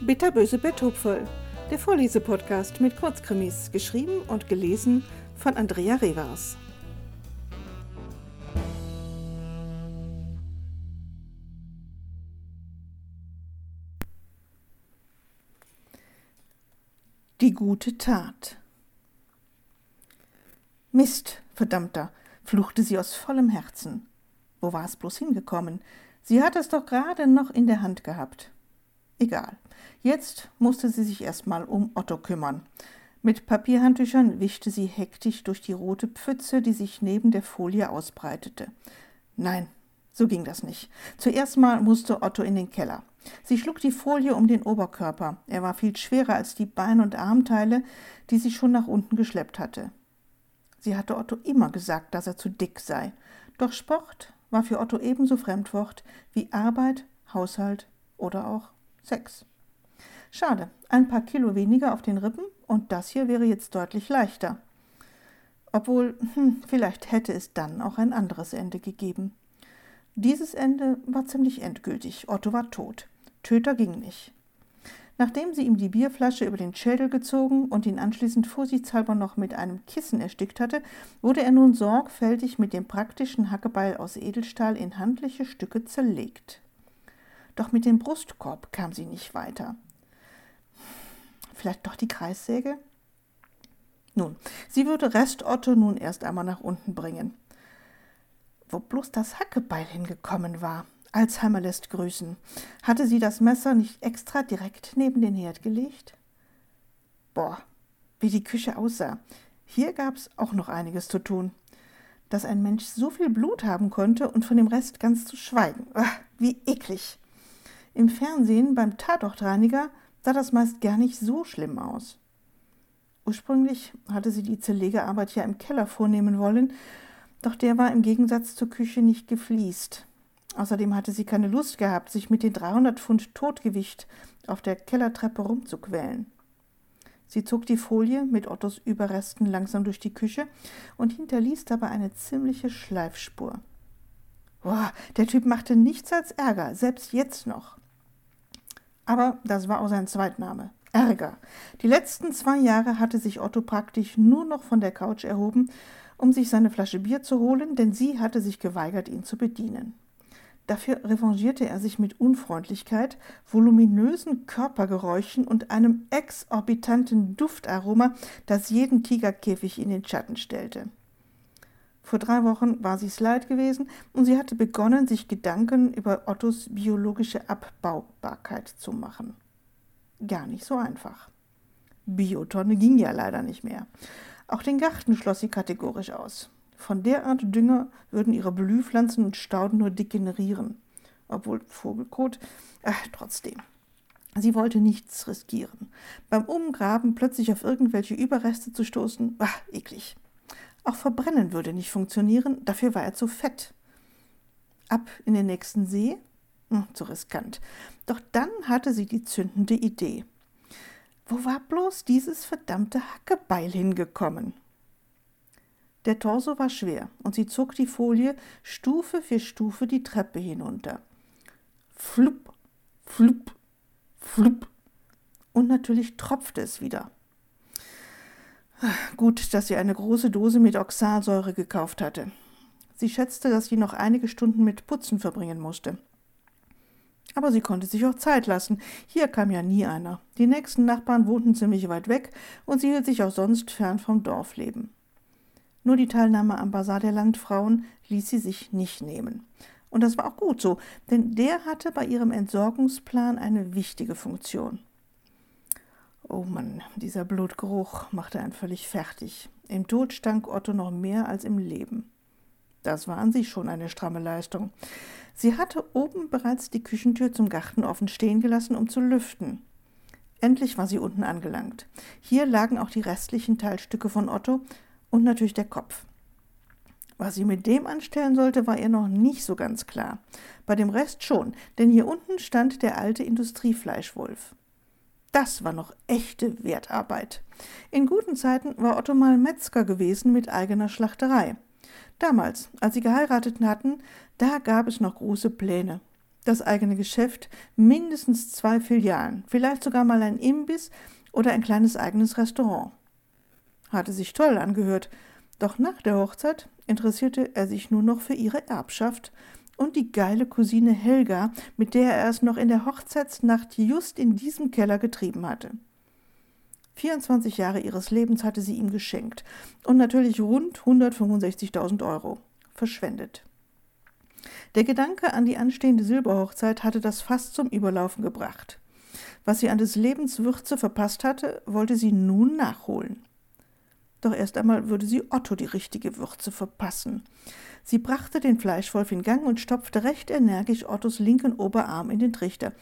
Bitterböse Betthupferl, der Vorlesepodcast mit Kurzkrimis, geschrieben und gelesen von Andrea Revers. Die gute Tat. Mist, verdammter, fluchte sie aus vollem Herzen. Wo war es bloß hingekommen? Sie hatte es doch gerade noch in der Hand gehabt. Egal. Jetzt musste sie sich erstmal um Otto kümmern. Mit Papierhandtüchern wischte sie hektisch durch die rote Pfütze, die sich neben der Folie ausbreitete. Nein, so ging das nicht. Zuerst mal musste Otto in den Keller. Sie schlug die Folie um den Oberkörper. Er war viel schwerer als die Bein- und Armteile, die sie schon nach unten geschleppt hatte. Sie hatte Otto immer gesagt, dass er zu dick sei. Doch Sport war für Otto ebenso Fremdwort wie Arbeit, Haushalt oder auch Sex. Schade, ein paar Kilo weniger auf den Rippen und das hier wäre jetzt deutlich leichter. Obwohl, hm, vielleicht hätte es dann auch ein anderes Ende gegeben. Dieses Ende war ziemlich endgültig. Otto war tot. Töter ging nicht. Nachdem sie ihm die Bierflasche über den Schädel gezogen und ihn anschließend vorsichtshalber noch mit einem Kissen erstickt hatte, wurde er nun sorgfältig mit dem praktischen Hackebeil aus Edelstahl in handliche Stücke zerlegt. Doch mit dem Brustkorb kam sie nicht weiter. Vielleicht doch die Kreissäge? Nun, sie würde Rest Otto nun erst einmal nach unten bringen. Wo bloß das Hackebeil hingekommen war. Alzheimer lässt grüßen. Hatte sie das Messer nicht extra direkt neben den Herd gelegt? Boah, wie die Küche aussah. Hier gab's auch noch einiges zu tun. Dass ein Mensch so viel Blut haben konnte und von dem Rest ganz zu schweigen. Ach, wie eklig. Im Fernsehen beim Tatortreiniger sah das meist gar nicht so schlimm aus. Ursprünglich hatte sie die Zerlegearbeit ja im Keller vornehmen wollen, doch der war im Gegensatz zur Küche nicht gefliest. Außerdem hatte sie keine Lust gehabt, sich mit den 300 Pfund Totgewicht auf der Kellertreppe rumzuquälen. Sie zog die Folie mit Ottos Überresten langsam durch die Küche und hinterließ dabei eine ziemliche Schleifspur. Boah, der Typ machte nichts als Ärger, selbst jetzt noch. Aber das war auch sein Zweitname. Ärger. Die letzten zwei Jahre hatte sich Otto praktisch nur noch von der Couch erhoben, um sich seine Flasche Bier zu holen, denn sie hatte sich geweigert, ihn zu bedienen. Dafür revanchierte er sich mit Unfreundlichkeit, voluminösen Körpergeräuschen und einem exorbitanten Duftaroma, das jeden Tigerkäfig in den Schatten stellte. Vor drei Wochen war sie's leid gewesen und sie hatte begonnen, sich Gedanken über Ottos biologische Abbaubarkeit zu machen. Gar nicht so einfach. Biotonne ging ja leider nicht mehr. Auch den Garten schloss sie kategorisch aus. Von der Art Dünger würden ihre Blühpflanzen und Stauden nur degenerieren. Obwohl Vogelkot, äh, trotzdem. Sie wollte nichts riskieren. Beim Umgraben plötzlich auf irgendwelche Überreste zu stoßen, ah, eklig. Auch Verbrennen würde nicht funktionieren, dafür war er zu fett. Ab in den nächsten See? Hm, zu riskant. Doch dann hatte sie die zündende Idee. Wo war bloß dieses verdammte Hackebeil hingekommen? Der Torso war schwer und sie zog die Folie Stufe für Stufe die Treppe hinunter. Flupp, flupp, flupp. Und natürlich tropfte es wieder. Gut, dass sie eine große Dose mit Oxalsäure gekauft hatte. Sie schätzte, dass sie noch einige Stunden mit Putzen verbringen musste. Aber sie konnte sich auch Zeit lassen. Hier kam ja nie einer. Die nächsten Nachbarn wohnten ziemlich weit weg und sie hielt sich auch sonst fern vom Dorfleben. Nur die Teilnahme am Basar der Landfrauen ließ sie sich nicht nehmen. Und das war auch gut so, denn der hatte bei ihrem Entsorgungsplan eine wichtige Funktion. Oh Mann, dieser Blutgeruch machte einen völlig fertig. Im Tod stank Otto noch mehr als im Leben. Das war an sich schon eine stramme Leistung. Sie hatte oben bereits die Küchentür zum Garten offen stehen gelassen, um zu lüften. Endlich war sie unten angelangt. Hier lagen auch die restlichen Teilstücke von Otto und natürlich der Kopf. Was sie mit dem anstellen sollte, war ihr noch nicht so ganz klar. Bei dem Rest schon, denn hier unten stand der alte Industriefleischwolf. Das war noch echte Wertarbeit. In guten Zeiten war Otto mal Metzger gewesen mit eigener Schlachterei. Damals, als sie geheiratet hatten, da gab es noch große Pläne. das eigene Geschäft, mindestens zwei Filialen, vielleicht sogar mal ein Imbiss oder ein kleines eigenes Restaurant. Hatte sich toll angehört, doch nach der Hochzeit interessierte er sich nur noch für ihre Erbschaft und die geile Cousine Helga, mit der er es noch in der Hochzeitsnacht just in diesem Keller getrieben hatte. 24 Jahre ihres Lebens hatte sie ihm geschenkt und natürlich rund 165.000 Euro verschwendet. Der Gedanke an die anstehende Silberhochzeit hatte das fast zum Überlaufen gebracht. Was sie an des Lebens Würze verpasst hatte, wollte sie nun nachholen. Doch erst einmal würde sie Otto die richtige Würze verpassen. Sie brachte den Fleischwolf in Gang und stopfte recht energisch Ottos linken Oberarm in den Trichter.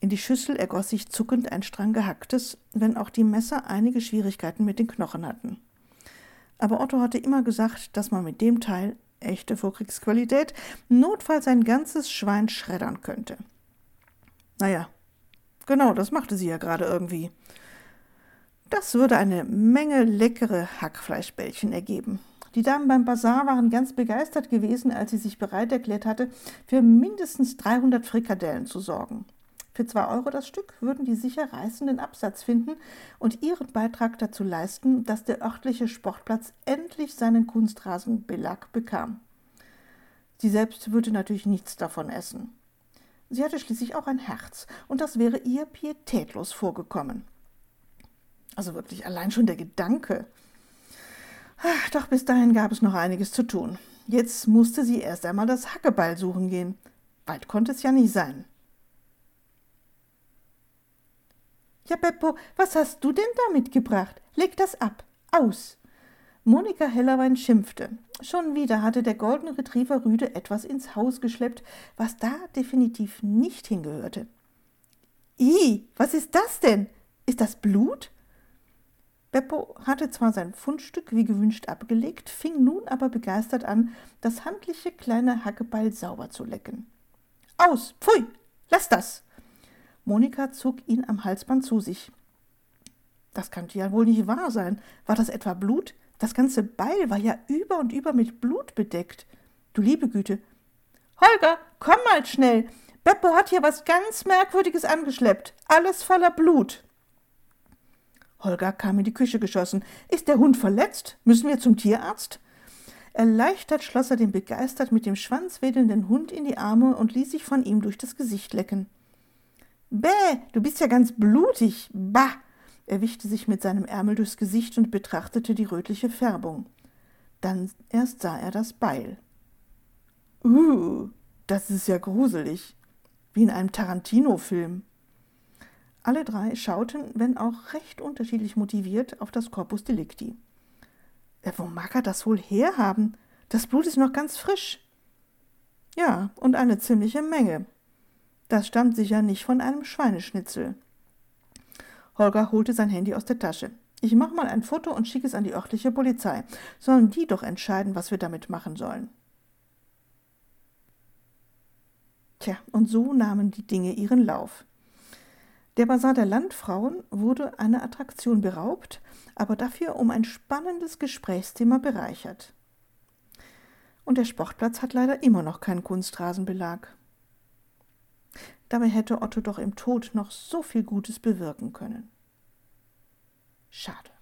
In die Schüssel ergoss sich zuckend ein Strang gehacktes, wenn auch die Messer einige Schwierigkeiten mit den Knochen hatten. Aber Otto hatte immer gesagt, dass man mit dem Teil, echte Vorkriegsqualität, notfalls ein ganzes Schwein schreddern könnte. Naja, Genau, das machte sie ja gerade irgendwie. Das würde eine Menge leckere Hackfleischbällchen ergeben. Die Damen beim Bazar waren ganz begeistert gewesen, als sie sich bereit erklärt hatte, für mindestens 300 Frikadellen zu sorgen. Für zwei Euro das Stück würden die sicher reißenden Absatz finden und ihren Beitrag dazu leisten, dass der örtliche Sportplatz endlich seinen Kunstrasenbelag bekam. Sie selbst würde natürlich nichts davon essen. Sie hatte schließlich auch ein Herz, und das wäre ihr pietätlos vorgekommen. Also wirklich allein schon der Gedanke. Ach, doch bis dahin gab es noch einiges zu tun. Jetzt musste sie erst einmal das Hackebeil suchen gehen. Bald konnte es ja nicht sein. Ja, Beppo, was hast du denn da mitgebracht? Leg das ab. Aus. Monika Hellerwein schimpfte. Schon wieder hatte der Golden Retriever Rüde etwas ins Haus geschleppt, was da definitiv nicht hingehörte. I, was ist das denn? Ist das Blut? Beppo hatte zwar sein Fundstück wie gewünscht abgelegt, fing nun aber begeistert an, das handliche kleine Hackebeil sauber zu lecken. Aus, pfui, lass das! Monika zog ihn am Halsband zu sich. Das kannte ja wohl nicht wahr sein. War das etwa Blut? Das ganze Beil war ja über und über mit Blut bedeckt. Du liebe Güte. Holger, komm mal schnell. Beppo hat hier was ganz Merkwürdiges angeschleppt. Alles voller Blut. Holger kam in die Küche geschossen. Ist der Hund verletzt? Müssen wir zum Tierarzt? Erleichtert schloss er den begeistert mit dem Schwanz wedelnden Hund in die Arme und ließ sich von ihm durch das Gesicht lecken. Bäh, du bist ja ganz blutig. Bah, er wischte sich mit seinem Ärmel durchs Gesicht und betrachtete die rötliche Färbung. Dann erst sah er das Beil. Uh, das ist ja gruselig. Wie in einem Tarantino-Film. Alle drei schauten, wenn auch recht unterschiedlich motiviert, auf das Corpus Delicti. Ja, wo mag er das wohl herhaben? Das Blut ist noch ganz frisch. Ja, und eine ziemliche Menge. Das stammt sicher nicht von einem Schweineschnitzel. Holger holte sein Handy aus der Tasche. Ich mache mal ein Foto und schicke es an die örtliche Polizei. Sollen die doch entscheiden, was wir damit machen sollen. Tja, und so nahmen die Dinge ihren Lauf. Der Basar der Landfrauen wurde einer Attraktion beraubt, aber dafür um ein spannendes Gesprächsthema bereichert. Und der Sportplatz hat leider immer noch keinen Kunstrasenbelag. Dabei hätte Otto doch im Tod noch so viel Gutes bewirken können. Schade.